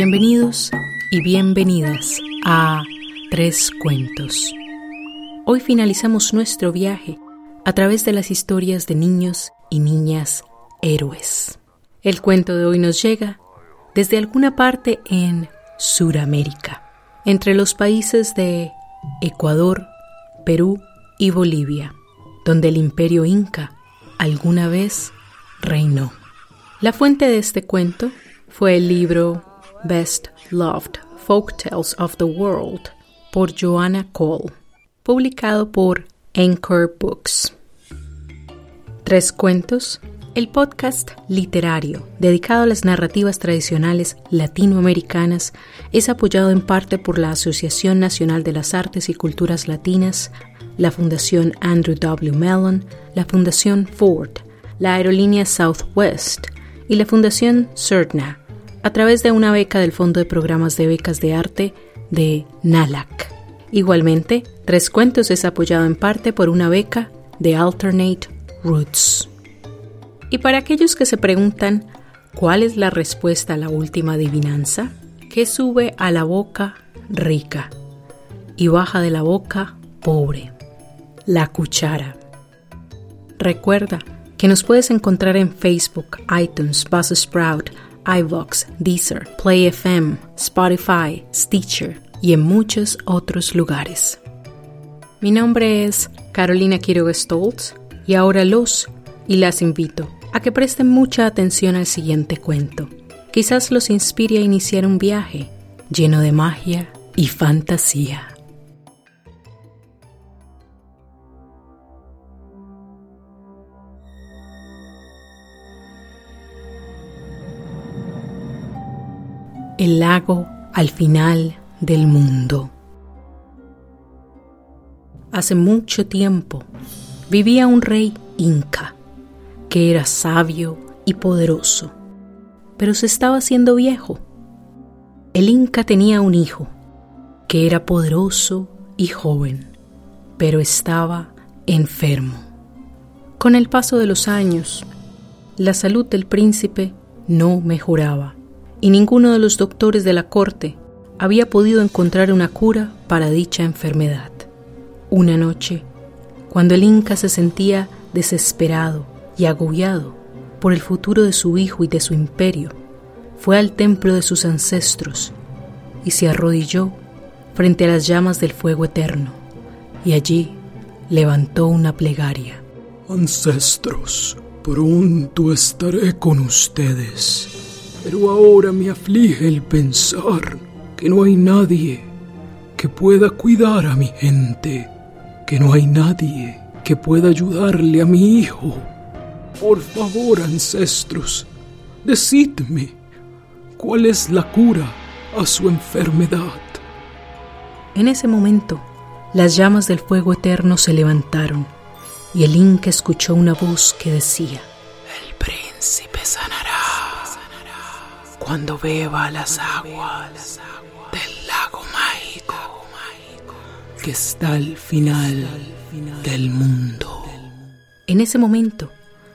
Bienvenidos y bienvenidas a Tres Cuentos. Hoy finalizamos nuestro viaje a través de las historias de niños y niñas héroes. El cuento de hoy nos llega desde alguna parte en Suramérica, entre los países de Ecuador, Perú y Bolivia, donde el imperio inca alguna vez reinó. La fuente de este cuento fue el libro Best Loved Folk Tales of the World por Joanna Cole, publicado por Anchor Books. Tres cuentos, el podcast literario dedicado a las narrativas tradicionales latinoamericanas, es apoyado en parte por la Asociación Nacional de las Artes y Culturas Latinas, la Fundación Andrew W. Mellon, la Fundación Ford, la aerolínea Southwest y la Fundación CERTNA a través de una beca del Fondo de Programas de Becas de Arte de NALAC. Igualmente, Tres Cuentos es apoyado en parte por una beca de Alternate Roots. Y para aquellos que se preguntan cuál es la respuesta a la última adivinanza, ¿qué sube a la boca rica y baja de la boca pobre? La cuchara. Recuerda que nos puedes encontrar en Facebook, iTunes, Buzzsprout, iVox, Deezer, Play FM, Spotify, Stitcher y en muchos otros lugares. Mi nombre es Carolina Quiroga Stoltz y ahora los y las invito a que presten mucha atención al siguiente cuento. Quizás los inspire a iniciar un viaje lleno de magia y fantasía. El lago al final del mundo. Hace mucho tiempo vivía un rey inca que era sabio y poderoso, pero se estaba haciendo viejo. El inca tenía un hijo que era poderoso y joven, pero estaba enfermo. Con el paso de los años, la salud del príncipe no mejoraba y ninguno de los doctores de la corte había podido encontrar una cura para dicha enfermedad. Una noche, cuando el Inca se sentía desesperado y agobiado por el futuro de su hijo y de su imperio, fue al templo de sus ancestros y se arrodilló frente a las llamas del fuego eterno, y allí levantó una plegaria. Ancestros, pronto estaré con ustedes pero ahora me aflige el pensar que no hay nadie que pueda cuidar a mi gente, que no hay nadie que pueda ayudarle a mi hijo. Por favor, ancestros, decidme cuál es la cura a su enfermedad. En ese momento, las llamas del fuego eterno se levantaron y el Inca escuchó una voz que decía, El príncipe sanará cuando beba las aguas del lago mágico que está al final del mundo. En ese momento,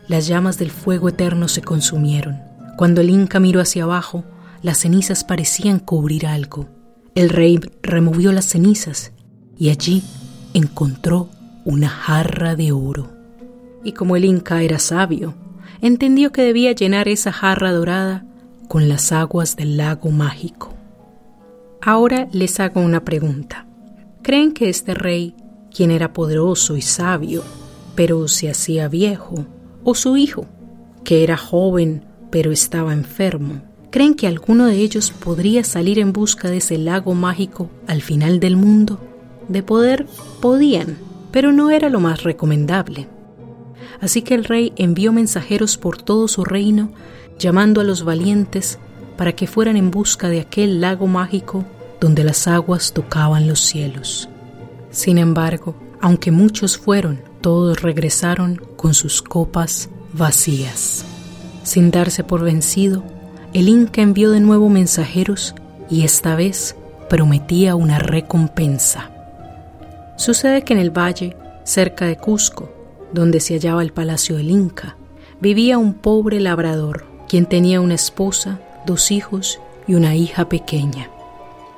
las llamas del fuego eterno se consumieron. Cuando el Inca miró hacia abajo, las cenizas parecían cubrir algo. El rey removió las cenizas y allí encontró una jarra de oro. Y como el Inca era sabio, entendió que debía llenar esa jarra dorada con las aguas del lago mágico. Ahora les hago una pregunta. ¿Creen que este rey, quien era poderoso y sabio, pero se hacía viejo, o su hijo, que era joven, pero estaba enfermo, creen que alguno de ellos podría salir en busca de ese lago mágico al final del mundo? De poder podían, pero no era lo más recomendable. Así que el rey envió mensajeros por todo su reino llamando a los valientes para que fueran en busca de aquel lago mágico donde las aguas tocaban los cielos. Sin embargo, aunque muchos fueron, todos regresaron con sus copas vacías. Sin darse por vencido, el Inca envió de nuevo mensajeros y esta vez prometía una recompensa. Sucede que en el valle, cerca de Cusco, donde se hallaba el palacio del Inca, vivía un pobre labrador quien tenía una esposa, dos hijos y una hija pequeña.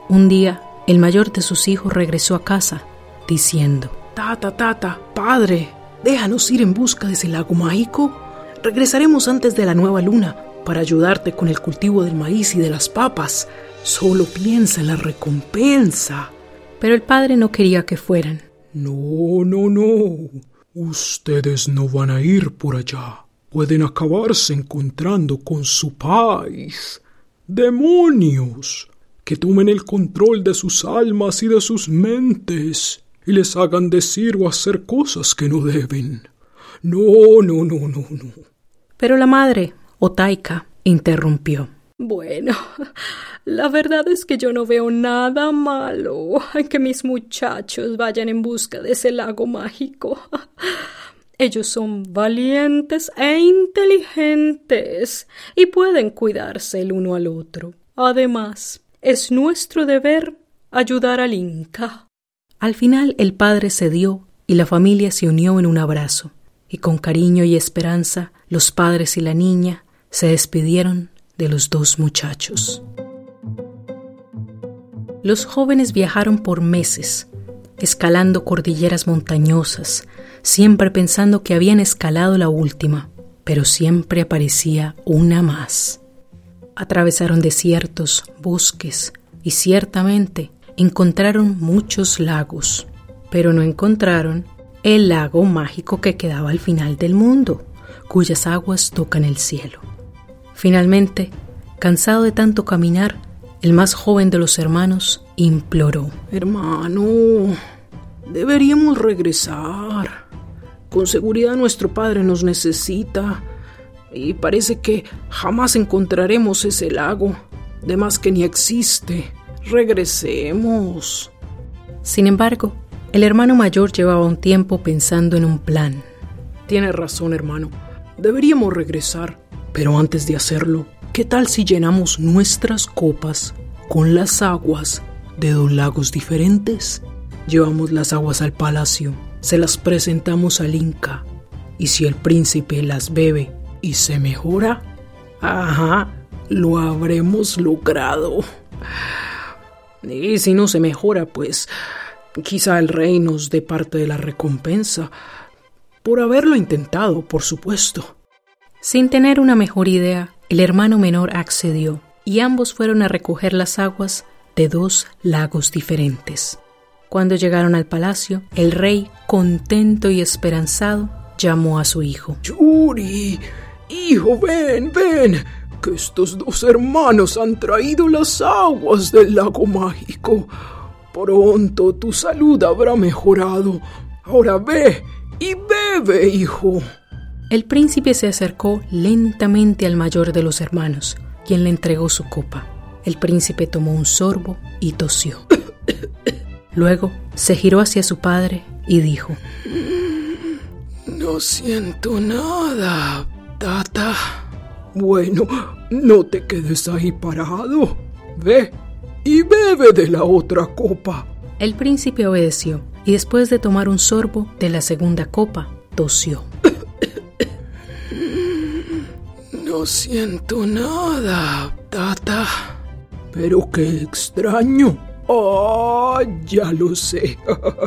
Un día, el mayor de sus hijos regresó a casa, diciendo, Tata, tata, padre, déjanos ir en busca de ese lago mágico. Regresaremos antes de la nueva luna para ayudarte con el cultivo del maíz y de las papas. Solo piensa en la recompensa. Pero el padre no quería que fueran. No, no, no. Ustedes no van a ir por allá. Pueden acabarse encontrando con su país. ¡Demonios! Que tomen el control de sus almas y de sus mentes y les hagan decir o hacer cosas que no deben. No, no, no, no, no. Pero la madre, Otaika, interrumpió. Bueno, la verdad es que yo no veo nada malo en que mis muchachos vayan en busca de ese lago mágico. Ellos son valientes e inteligentes y pueden cuidarse el uno al otro. Además, es nuestro deber ayudar al Inca. Al final el padre cedió y la familia se unió en un abrazo, y con cariño y esperanza los padres y la niña se despidieron de los dos muchachos. Los jóvenes viajaron por meses, escalando cordilleras montañosas, siempre pensando que habían escalado la última, pero siempre aparecía una más. Atravesaron desiertos, bosques y ciertamente encontraron muchos lagos, pero no encontraron el lago mágico que quedaba al final del mundo, cuyas aguas tocan el cielo. Finalmente, cansado de tanto caminar, el más joven de los hermanos imploró. Hermano, deberíamos regresar. Con seguridad nuestro padre nos necesita. Y parece que jamás encontraremos ese lago. De más que ni existe. Regresemos. Sin embargo, el hermano mayor llevaba un tiempo pensando en un plan. Tienes razón, hermano. Deberíamos regresar. Pero antes de hacerlo, ¿qué tal si llenamos nuestras copas con las aguas de dos lagos diferentes? Llevamos las aguas al palacio, se las presentamos al Inca, y si el príncipe las bebe y se mejora, ajá, lo habremos logrado. Y si no se mejora, pues quizá el rey nos dé parte de la recompensa, por haberlo intentado, por supuesto. Sin tener una mejor idea, el hermano menor accedió y ambos fueron a recoger las aguas de dos lagos diferentes. Cuando llegaron al palacio, el rey, contento y esperanzado, llamó a su hijo. Yuri, hijo, ven, ven, que estos dos hermanos han traído las aguas del lago mágico. Pronto tu salud habrá mejorado. Ahora ve y bebe, hijo. El príncipe se acercó lentamente al mayor de los hermanos, quien le entregó su copa. El príncipe tomó un sorbo y tosió. Luego se giró hacia su padre y dijo, No siento nada, tata. Bueno, no te quedes ahí parado. Ve y bebe de la otra copa. El príncipe obedeció y después de tomar un sorbo de la segunda copa, tosió. No siento nada, tata. Pero qué extraño. Ah, ya lo sé.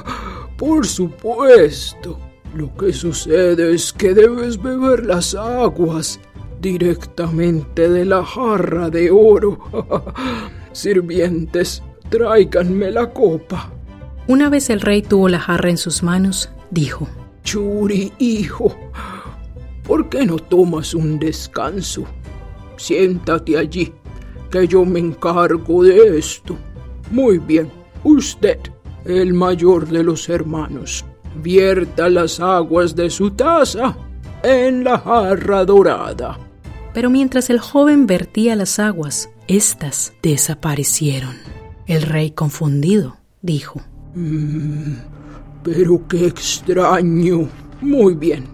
Por supuesto. Lo que sucede es que debes beber las aguas directamente de la jarra de oro. Sirvientes, tráiganme la copa. Una vez el rey tuvo la jarra en sus manos, dijo, Churi, hijo, ¿por qué no tomas un descanso? Siéntate allí, que yo me encargo de esto. Muy bien, usted, el mayor de los hermanos, vierta las aguas de su taza en la jarra dorada. Pero mientras el joven vertía las aguas, éstas desaparecieron. El rey, confundido, dijo, mm, Pero qué extraño. Muy bien.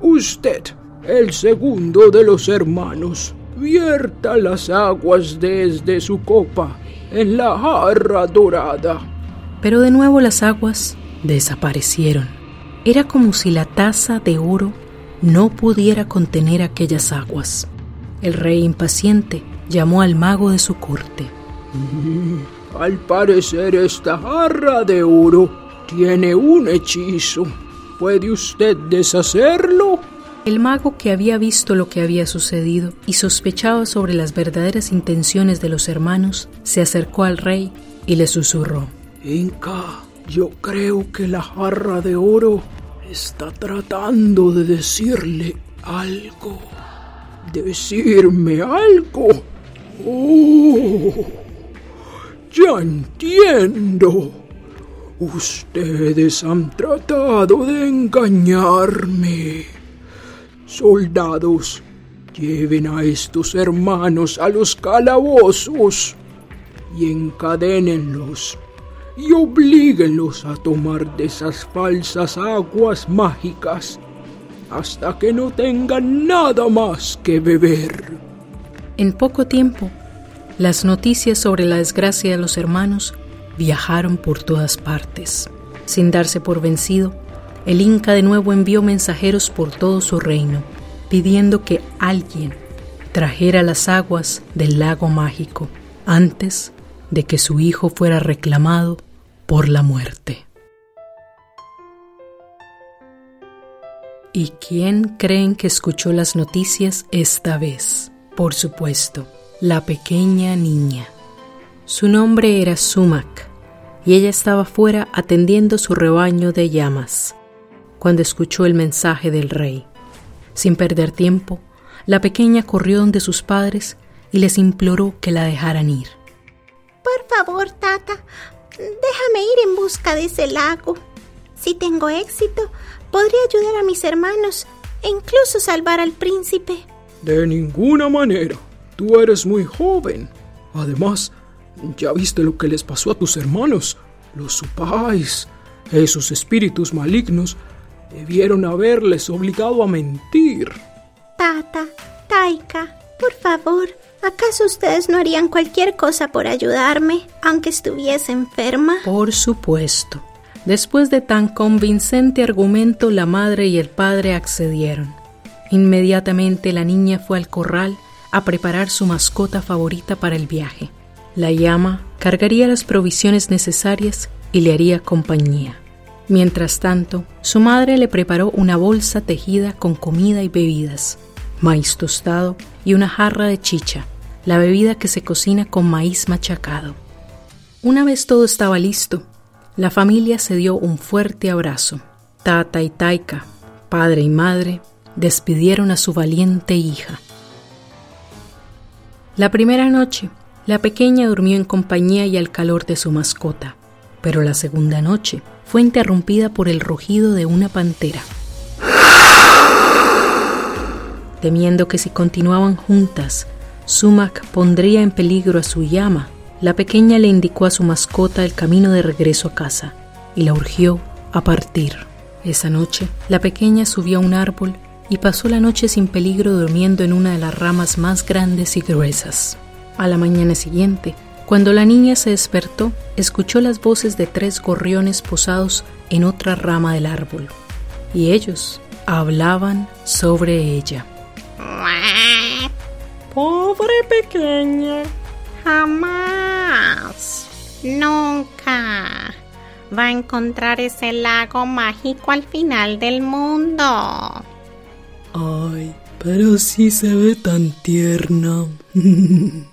Usted, el segundo de los hermanos, vierta las aguas desde su copa en la jarra dorada. Pero de nuevo las aguas desaparecieron. Era como si la taza de oro no pudiera contener aquellas aguas. El rey impaciente llamó al mago de su corte. Mm, al parecer esta jarra de oro tiene un hechizo. ¿Puede usted deshacerlo? El mago que había visto lo que había sucedido y sospechaba sobre las verdaderas intenciones de los hermanos, se acercó al rey y le susurró. Inca, yo creo que la jarra de oro está tratando de decirle algo. Decirme algo. Oh, ya entiendo. Ustedes han tratado de engañarme. Soldados, lleven a estos hermanos a los calabozos y encadénenlos y oblíguenlos a tomar de esas falsas aguas mágicas hasta que no tengan nada más que beber. En poco tiempo, las noticias sobre la desgracia de los hermanos viajaron por todas partes. Sin darse por vencido, el Inca de nuevo envió mensajeros por todo su reino, pidiendo que alguien trajera las aguas del lago mágico antes de que su hijo fuera reclamado por la muerte. ¿Y quién creen que escuchó las noticias esta vez? Por supuesto, la pequeña niña. Su nombre era Sumac y ella estaba fuera atendiendo su rebaño de llamas cuando escuchó el mensaje del rey. Sin perder tiempo, la pequeña corrió donde sus padres y les imploró que la dejaran ir. Por favor, tata, déjame ir en busca de ese lago. Si tengo éxito, podría ayudar a mis hermanos e incluso salvar al príncipe. De ninguna manera. Tú eres muy joven. Además, ya viste lo que les pasó a tus hermanos. Los supáis. Esos espíritus malignos debieron haberles obligado a mentir. Tata, Taika, por favor, ¿acaso ustedes no harían cualquier cosa por ayudarme, aunque estuviese enferma? Por supuesto. Después de tan convincente argumento, la madre y el padre accedieron. Inmediatamente la niña fue al corral a preparar su mascota favorita para el viaje. La llama cargaría las provisiones necesarias y le haría compañía. Mientras tanto, su madre le preparó una bolsa tejida con comida y bebidas, maíz tostado y una jarra de chicha, la bebida que se cocina con maíz machacado. Una vez todo estaba listo, la familia se dio un fuerte abrazo. Tata y Taika, padre y madre, despidieron a su valiente hija. La primera noche, la pequeña durmió en compañía y al calor de su mascota, pero la segunda noche fue interrumpida por el rugido de una pantera. Temiendo que si continuaban juntas, Sumac pondría en peligro a su llama, la pequeña le indicó a su mascota el camino de regreso a casa y la urgió a partir. Esa noche, la pequeña subió a un árbol y pasó la noche sin peligro durmiendo en una de las ramas más grandes y gruesas. A la mañana siguiente, cuando la niña se despertó, escuchó las voces de tres gorriones posados en otra rama del árbol, y ellos hablaban sobre ella. Pobre pequeña, jamás, nunca va a encontrar ese lago mágico al final del mundo. Ay, pero sí se ve tan tierna.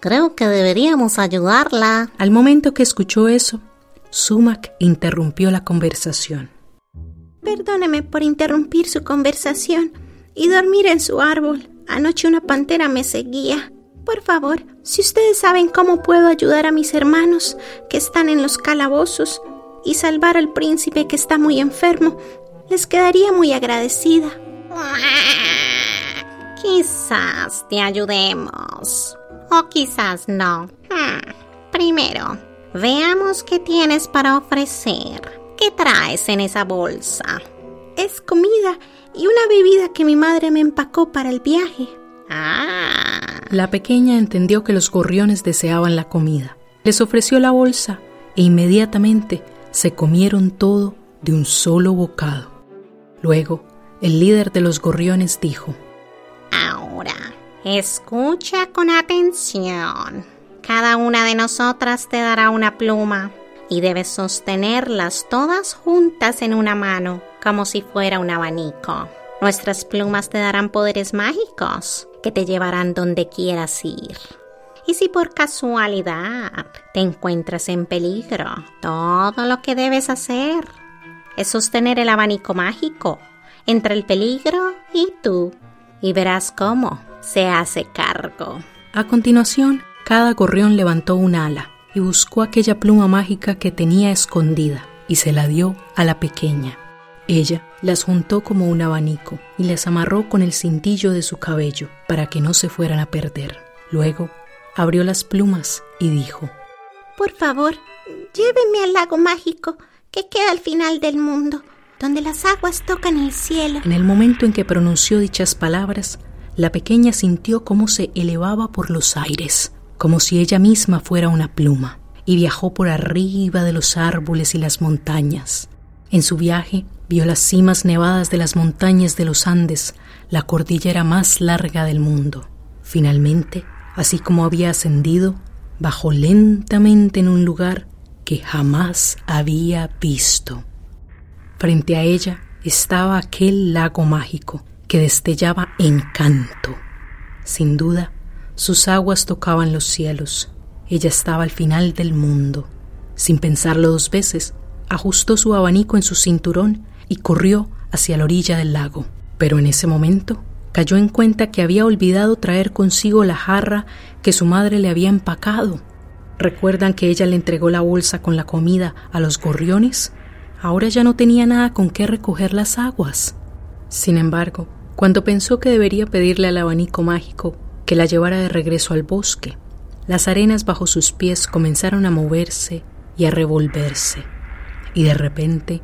Creo que deberíamos ayudarla. Al momento que escuchó eso, Sumac interrumpió la conversación. Perdóneme por interrumpir su conversación y dormir en su árbol. Anoche una pantera me seguía. Por favor, si ustedes saben cómo puedo ayudar a mis hermanos que están en los calabozos y salvar al príncipe que está muy enfermo, les quedaría muy agradecida. Quizás te ayudemos. O quizás no. Hmm, Primero, veamos qué tienes para ofrecer. ¿Qué traes en esa bolsa? Es comida y una bebida que mi madre me empacó para el viaje. Ah. La pequeña entendió que los gorriones deseaban la comida. Les ofreció la bolsa e inmediatamente se comieron todo de un solo bocado. Luego, el líder de los gorriones dijo, Escucha con atención. Cada una de nosotras te dará una pluma y debes sostenerlas todas juntas en una mano, como si fuera un abanico. Nuestras plumas te darán poderes mágicos que te llevarán donde quieras ir. Y si por casualidad te encuentras en peligro, todo lo que debes hacer es sostener el abanico mágico entre el peligro y tú, y verás cómo se hace cargo. A continuación, cada gorrión levantó un ala y buscó aquella pluma mágica que tenía escondida y se la dio a la pequeña. Ella las juntó como un abanico y las amarró con el cintillo de su cabello para que no se fueran a perder. Luego abrió las plumas y dijo, Por favor, llévenme al lago mágico que queda al final del mundo, donde las aguas tocan el cielo. En el momento en que pronunció dichas palabras, la pequeña sintió cómo se elevaba por los aires, como si ella misma fuera una pluma, y viajó por arriba de los árboles y las montañas. En su viaje vio las cimas nevadas de las montañas de los Andes, la cordillera más larga del mundo. Finalmente, así como había ascendido, bajó lentamente en un lugar que jamás había visto. Frente a ella estaba aquel lago mágico que destellaba encanto. Sin duda, sus aguas tocaban los cielos. Ella estaba al final del mundo. Sin pensarlo dos veces, ajustó su abanico en su cinturón y corrió hacia la orilla del lago. Pero en ese momento cayó en cuenta que había olvidado traer consigo la jarra que su madre le había empacado. ¿Recuerdan que ella le entregó la bolsa con la comida a los gorriones? Ahora ya no tenía nada con qué recoger las aguas. Sin embargo, cuando pensó que debería pedirle al abanico mágico que la llevara de regreso al bosque, las arenas bajo sus pies comenzaron a moverse y a revolverse, y de repente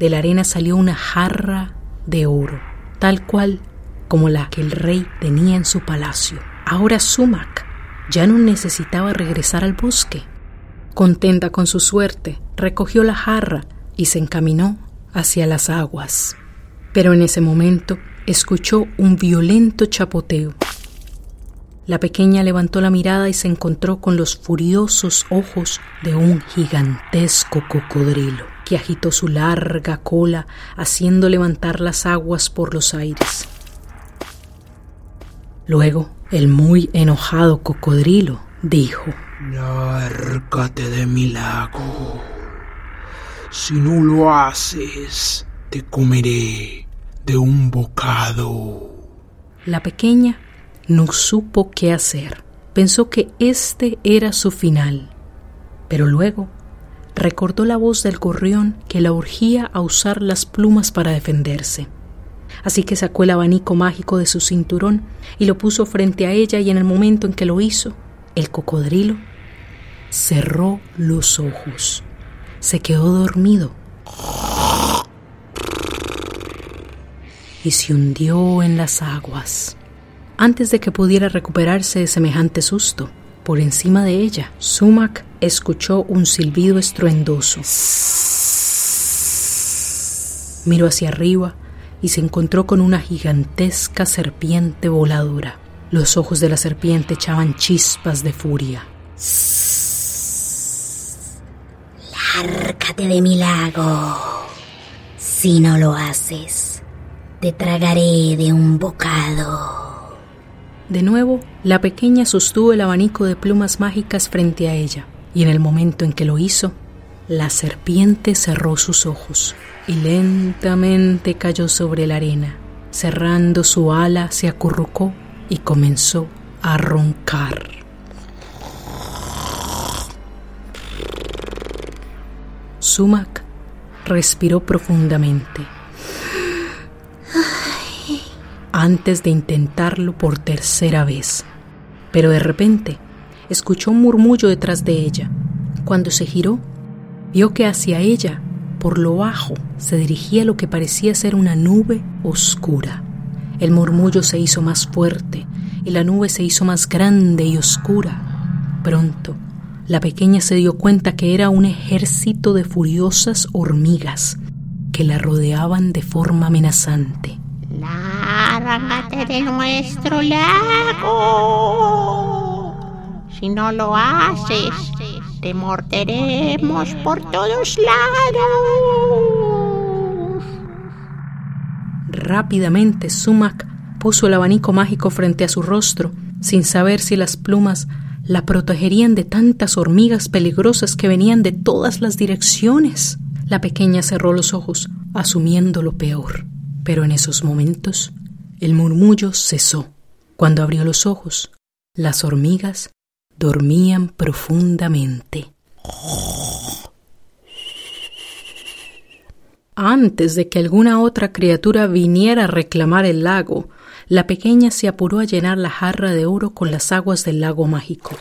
de la arena salió una jarra de oro, tal cual como la que el rey tenía en su palacio. Ahora Sumac ya no necesitaba regresar al bosque. Contenta con su suerte, recogió la jarra y se encaminó hacia las aguas. Pero en ese momento escuchó un violento chapoteo. La pequeña levantó la mirada y se encontró con los furiosos ojos de un gigantesco cocodrilo que agitó su larga cola haciendo levantar las aguas por los aires. Luego, el muy enojado cocodrilo dijo, Lárgate de mi lago. Si no lo haces, te comeré de un bocado. La pequeña no supo qué hacer. Pensó que este era su final. Pero luego recordó la voz del gorrión que la urgía a usar las plumas para defenderse. Así que sacó el abanico mágico de su cinturón y lo puso frente a ella y en el momento en que lo hizo, el cocodrilo cerró los ojos. Se quedó dormido y se hundió en las aguas. Antes de que pudiera recuperarse de semejante susto, por encima de ella, Sumac escuchó un silbido estruendoso. Miró hacia arriba y se encontró con una gigantesca serpiente voladora. Los ojos de la serpiente echaban chispas de furia. Lárgate de mi lago. Si no lo haces, te tragaré de un bocado. De nuevo, la pequeña sostuvo el abanico de plumas mágicas frente a ella, y en el momento en que lo hizo, la serpiente cerró sus ojos y lentamente cayó sobre la arena. Cerrando su ala, se acurrucó y comenzó a roncar. Sumac respiró profundamente antes de intentarlo por tercera vez. Pero de repente escuchó un murmullo detrás de ella. Cuando se giró, vio que hacia ella, por lo bajo, se dirigía lo que parecía ser una nube oscura. El murmullo se hizo más fuerte y la nube se hizo más grande y oscura. Pronto, la pequeña se dio cuenta que era un ejército de furiosas hormigas que la rodeaban de forma amenazante. Lárgate de nuestro lago. Si no lo haces, te morderemos por todos lados. Rápidamente Sumac puso el abanico mágico frente a su rostro, sin saber si las plumas la protegerían de tantas hormigas peligrosas que venían de todas las direcciones. La pequeña cerró los ojos, asumiendo lo peor. Pero en esos momentos el murmullo cesó. Cuando abrió los ojos, las hormigas dormían profundamente. Antes de que alguna otra criatura viniera a reclamar el lago, la pequeña se apuró a llenar la jarra de oro con las aguas del lago mágico.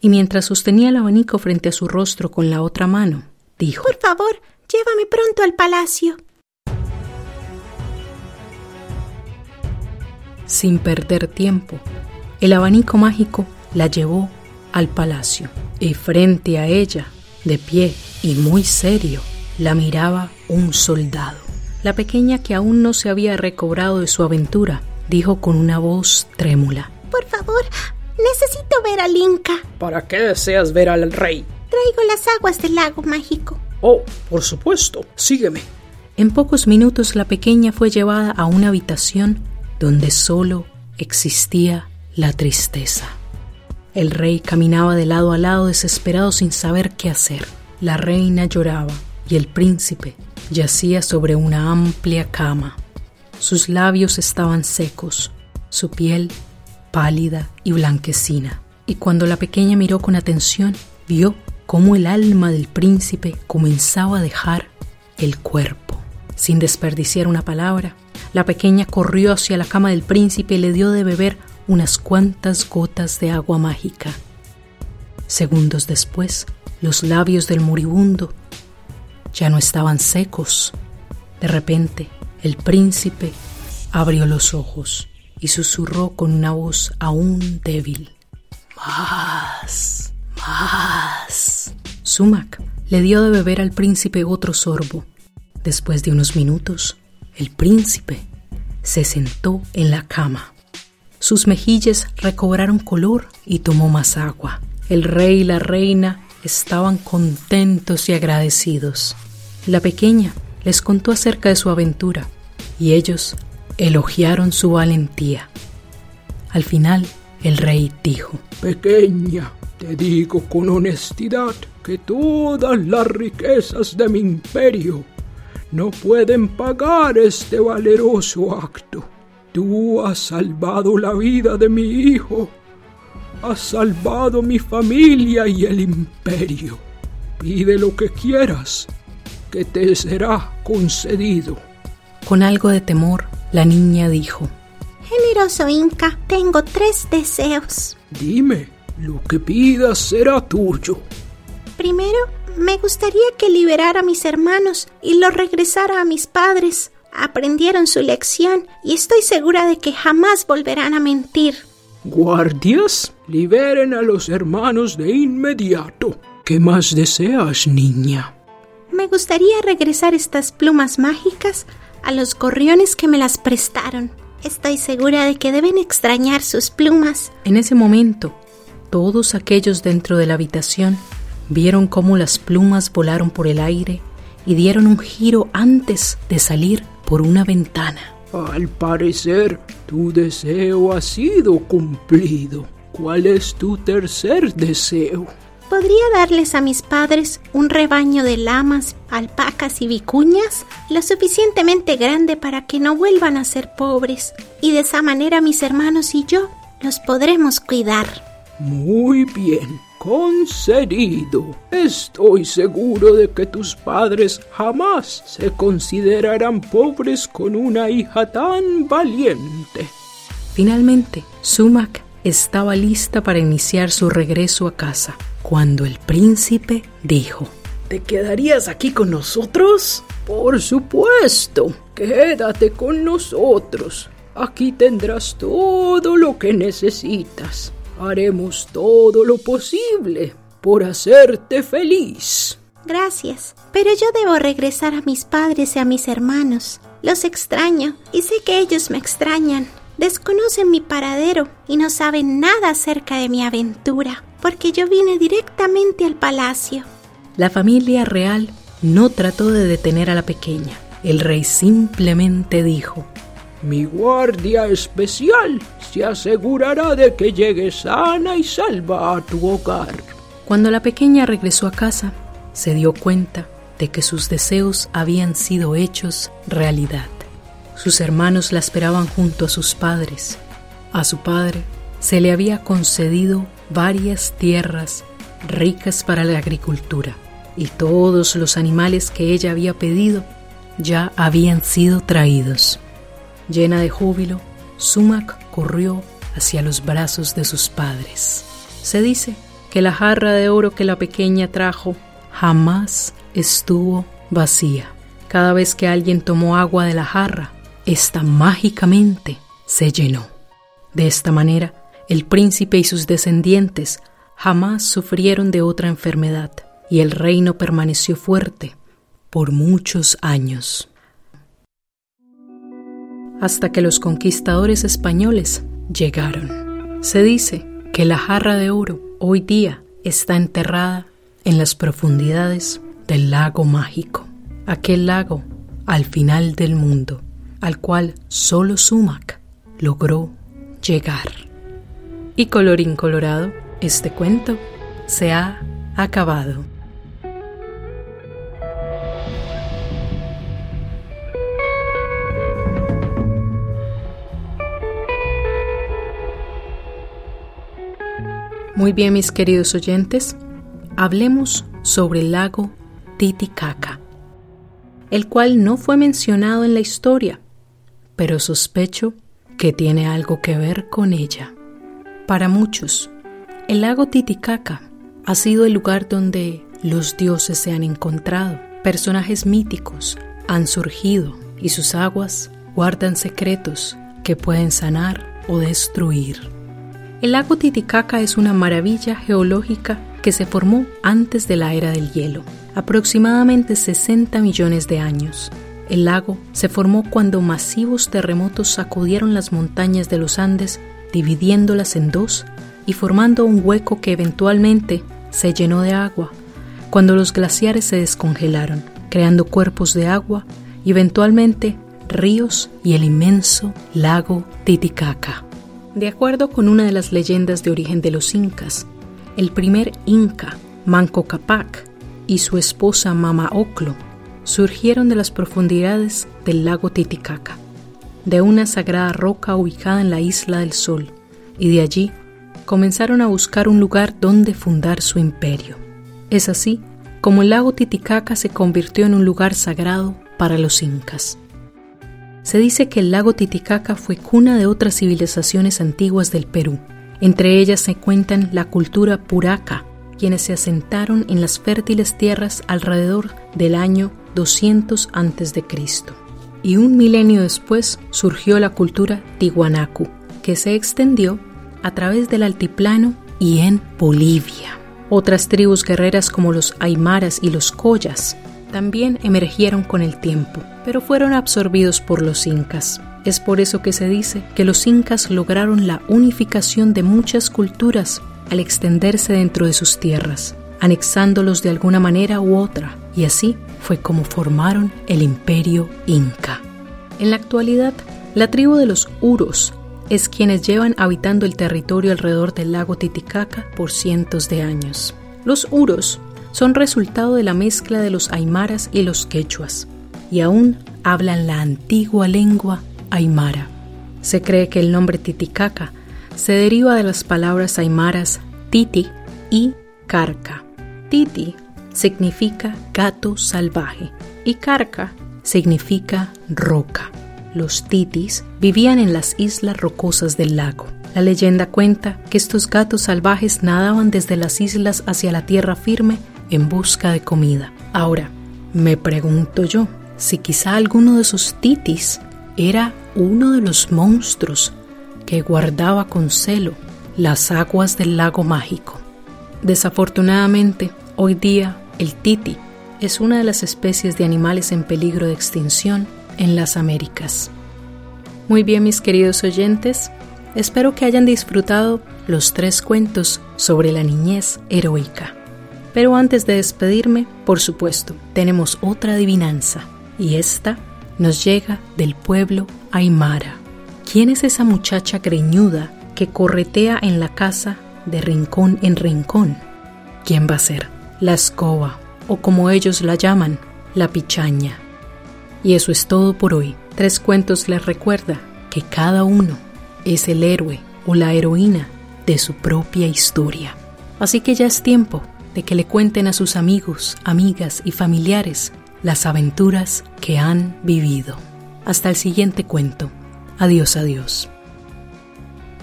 Y mientras sostenía el abanico frente a su rostro con la otra mano, dijo Por favor, llévame pronto al palacio. Sin perder tiempo, el abanico mágico la llevó al palacio y frente a ella, de pie y muy serio, la miraba un soldado. La pequeña que aún no se había recobrado de su aventura dijo con una voz trémula. Por favor, necesito ver al Inca. ¿Para qué deseas ver al rey? Traigo las aguas del lago mágico. Oh, por supuesto. Sígueme. En pocos minutos la pequeña fue llevada a una habitación donde solo existía la tristeza. El rey caminaba de lado a lado desesperado sin saber qué hacer. La reina lloraba y el príncipe yacía sobre una amplia cama. Sus labios estaban secos, su piel pálida y blanquecina. Y cuando la pequeña miró con atención, vio cómo el alma del príncipe comenzaba a dejar el cuerpo. Sin desperdiciar una palabra, la pequeña corrió hacia la cama del príncipe y le dio de beber unas cuantas gotas de agua mágica. Segundos después, los labios del moribundo ya no estaban secos. De repente, el príncipe abrió los ojos y susurró con una voz aún débil. Más, más. Sumac le dio de beber al príncipe otro sorbo. Después de unos minutos, el príncipe se sentó en la cama. Sus mejillas recobraron color y tomó más agua. El rey y la reina estaban contentos y agradecidos. La pequeña les contó acerca de su aventura y ellos elogiaron su valentía. Al final, el rey dijo, Pequeña, te digo con honestidad que todas las riquezas de mi imperio no pueden pagar este valeroso acto. Tú has salvado la vida de mi hijo, has salvado mi familia y el imperio. Pide lo que quieras, que te será concedido. Con algo de temor, la niña dijo, Generoso Inca, tengo tres deseos. Dime, lo que pidas será tuyo. Primero, me gustaría que liberara a mis hermanos y los regresara a mis padres. Aprendieron su lección y estoy segura de que jamás volverán a mentir. Guardias, liberen a los hermanos de inmediato. ¿Qué más deseas, niña? Me gustaría regresar estas plumas mágicas a los gorriones que me las prestaron. Estoy segura de que deben extrañar sus plumas. En ese momento, todos aquellos dentro de la habitación vieron cómo las plumas volaron por el aire y dieron un giro antes de salir por una ventana. Al parecer, tu deseo ha sido cumplido. ¿Cuál es tu tercer deseo? ¿Podría darles a mis padres un rebaño de lamas, alpacas y vicuñas lo suficientemente grande para que no vuelvan a ser pobres? Y de esa manera mis hermanos y yo los podremos cuidar. Muy bien, concedido. Estoy seguro de que tus padres jamás se considerarán pobres con una hija tan valiente. Finalmente, Sumac estaba lista para iniciar su regreso a casa cuando el príncipe dijo, ¿Te quedarías aquí con nosotros? Por supuesto, quédate con nosotros. Aquí tendrás todo lo que necesitas. Haremos todo lo posible por hacerte feliz. Gracias, pero yo debo regresar a mis padres y a mis hermanos. Los extraño y sé que ellos me extrañan. Desconocen mi paradero y no saben nada acerca de mi aventura, porque yo vine directamente al palacio. La familia real no trató de detener a la pequeña. El rey simplemente dijo, Mi guardia especial se asegurará de que llegue sana y salva a tu hogar. Cuando la pequeña regresó a casa, se dio cuenta de que sus deseos habían sido hechos realidad. Sus hermanos la esperaban junto a sus padres. A su padre se le había concedido varias tierras ricas para la agricultura y todos los animales que ella había pedido ya habían sido traídos. Llena de júbilo, Sumac corrió hacia los brazos de sus padres. Se dice que la jarra de oro que la pequeña trajo jamás estuvo vacía. Cada vez que alguien tomó agua de la jarra, esta mágicamente se llenó. De esta manera, el príncipe y sus descendientes jamás sufrieron de otra enfermedad y el reino permaneció fuerte por muchos años. Hasta que los conquistadores españoles llegaron. Se dice que la jarra de oro hoy día está enterrada en las profundidades del lago mágico, aquel lago al final del mundo, al cual solo Sumac logró llegar. Y colorín colorado, este cuento se ha acabado. Muy bien, mis queridos oyentes, hablemos sobre el lago Titicaca, el cual no fue mencionado en la historia, pero sospecho que tiene algo que ver con ella. Para muchos, el lago Titicaca ha sido el lugar donde los dioses se han encontrado, personajes míticos han surgido y sus aguas guardan secretos que pueden sanar o destruir. El lago Titicaca es una maravilla geológica que se formó antes de la era del hielo, aproximadamente 60 millones de años. El lago se formó cuando masivos terremotos sacudieron las montañas de los Andes, dividiéndolas en dos y formando un hueco que eventualmente se llenó de agua, cuando los glaciares se descongelaron, creando cuerpos de agua y eventualmente ríos y el inmenso lago Titicaca. De acuerdo con una de las leyendas de origen de los incas, el primer inca, Manco Capac, y su esposa Mama Oclo surgieron de las profundidades del lago Titicaca, de una sagrada roca ubicada en la isla del Sol, y de allí comenzaron a buscar un lugar donde fundar su imperio. Es así como el lago Titicaca se convirtió en un lugar sagrado para los incas. Se dice que el lago Titicaca fue cuna de otras civilizaciones antiguas del Perú. Entre ellas se cuentan la cultura puraca, quienes se asentaron en las fértiles tierras alrededor del año 200 a.C. Y un milenio después surgió la cultura tihuanacu, que se extendió a través del altiplano y en Bolivia. Otras tribus guerreras como los aymaras y los collas también emergieron con el tiempo, pero fueron absorbidos por los incas. Es por eso que se dice que los incas lograron la unificación de muchas culturas al extenderse dentro de sus tierras, anexándolos de alguna manera u otra, y así fue como formaron el imperio inca. En la actualidad, la tribu de los Uros es quienes llevan habitando el territorio alrededor del lago Titicaca por cientos de años. Los Uros son resultado de la mezcla de los aymaras y los quechuas, y aún hablan la antigua lengua aymara. Se cree que el nombre Titicaca se deriva de las palabras aymaras titi y carca. Titi significa gato salvaje y carca significa roca. Los titis vivían en las islas rocosas del lago. La leyenda cuenta que estos gatos salvajes nadaban desde las islas hacia la tierra firme en busca de comida. Ahora, me pregunto yo si quizá alguno de esos titis era uno de los monstruos que guardaba con celo las aguas del lago mágico. Desafortunadamente, hoy día el titi es una de las especies de animales en peligro de extinción en las Américas. Muy bien mis queridos oyentes, espero que hayan disfrutado los tres cuentos sobre la niñez heroica. Pero antes de despedirme, por supuesto, tenemos otra adivinanza, y esta nos llega del pueblo Aymara. ¿Quién es esa muchacha greñuda que corretea en la casa de rincón en rincón? ¿Quién va a ser? La escoba, o como ellos la llaman, la pichaña. Y eso es todo por hoy. Tres cuentos les recuerda que cada uno es el héroe o la heroína de su propia historia. Así que ya es tiempo de que le cuenten a sus amigos, amigas y familiares las aventuras que han vivido. Hasta el siguiente cuento. Adiós, adiós.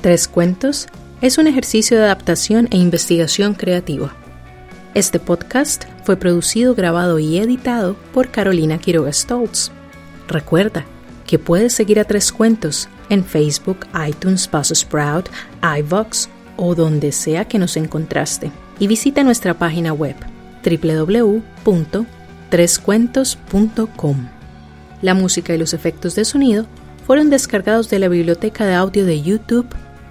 Tres cuentos es un ejercicio de adaptación e investigación creativa. Este podcast fue producido, grabado y editado por Carolina Quiroga Stoltz. Recuerda que puedes seguir a Tres Cuentos en Facebook, iTunes, Buzzsprout, iVox o donde sea que nos encontraste. Y visita nuestra página web www.trescuentos.com. La música y los efectos de sonido fueron descargados de la biblioteca de audio de YouTube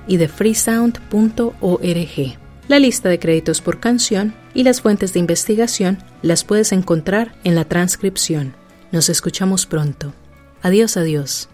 y de freesound.org. La lista de créditos por canción y las fuentes de investigación las puedes encontrar en la transcripción. Nos escuchamos pronto. Adiós, adiós.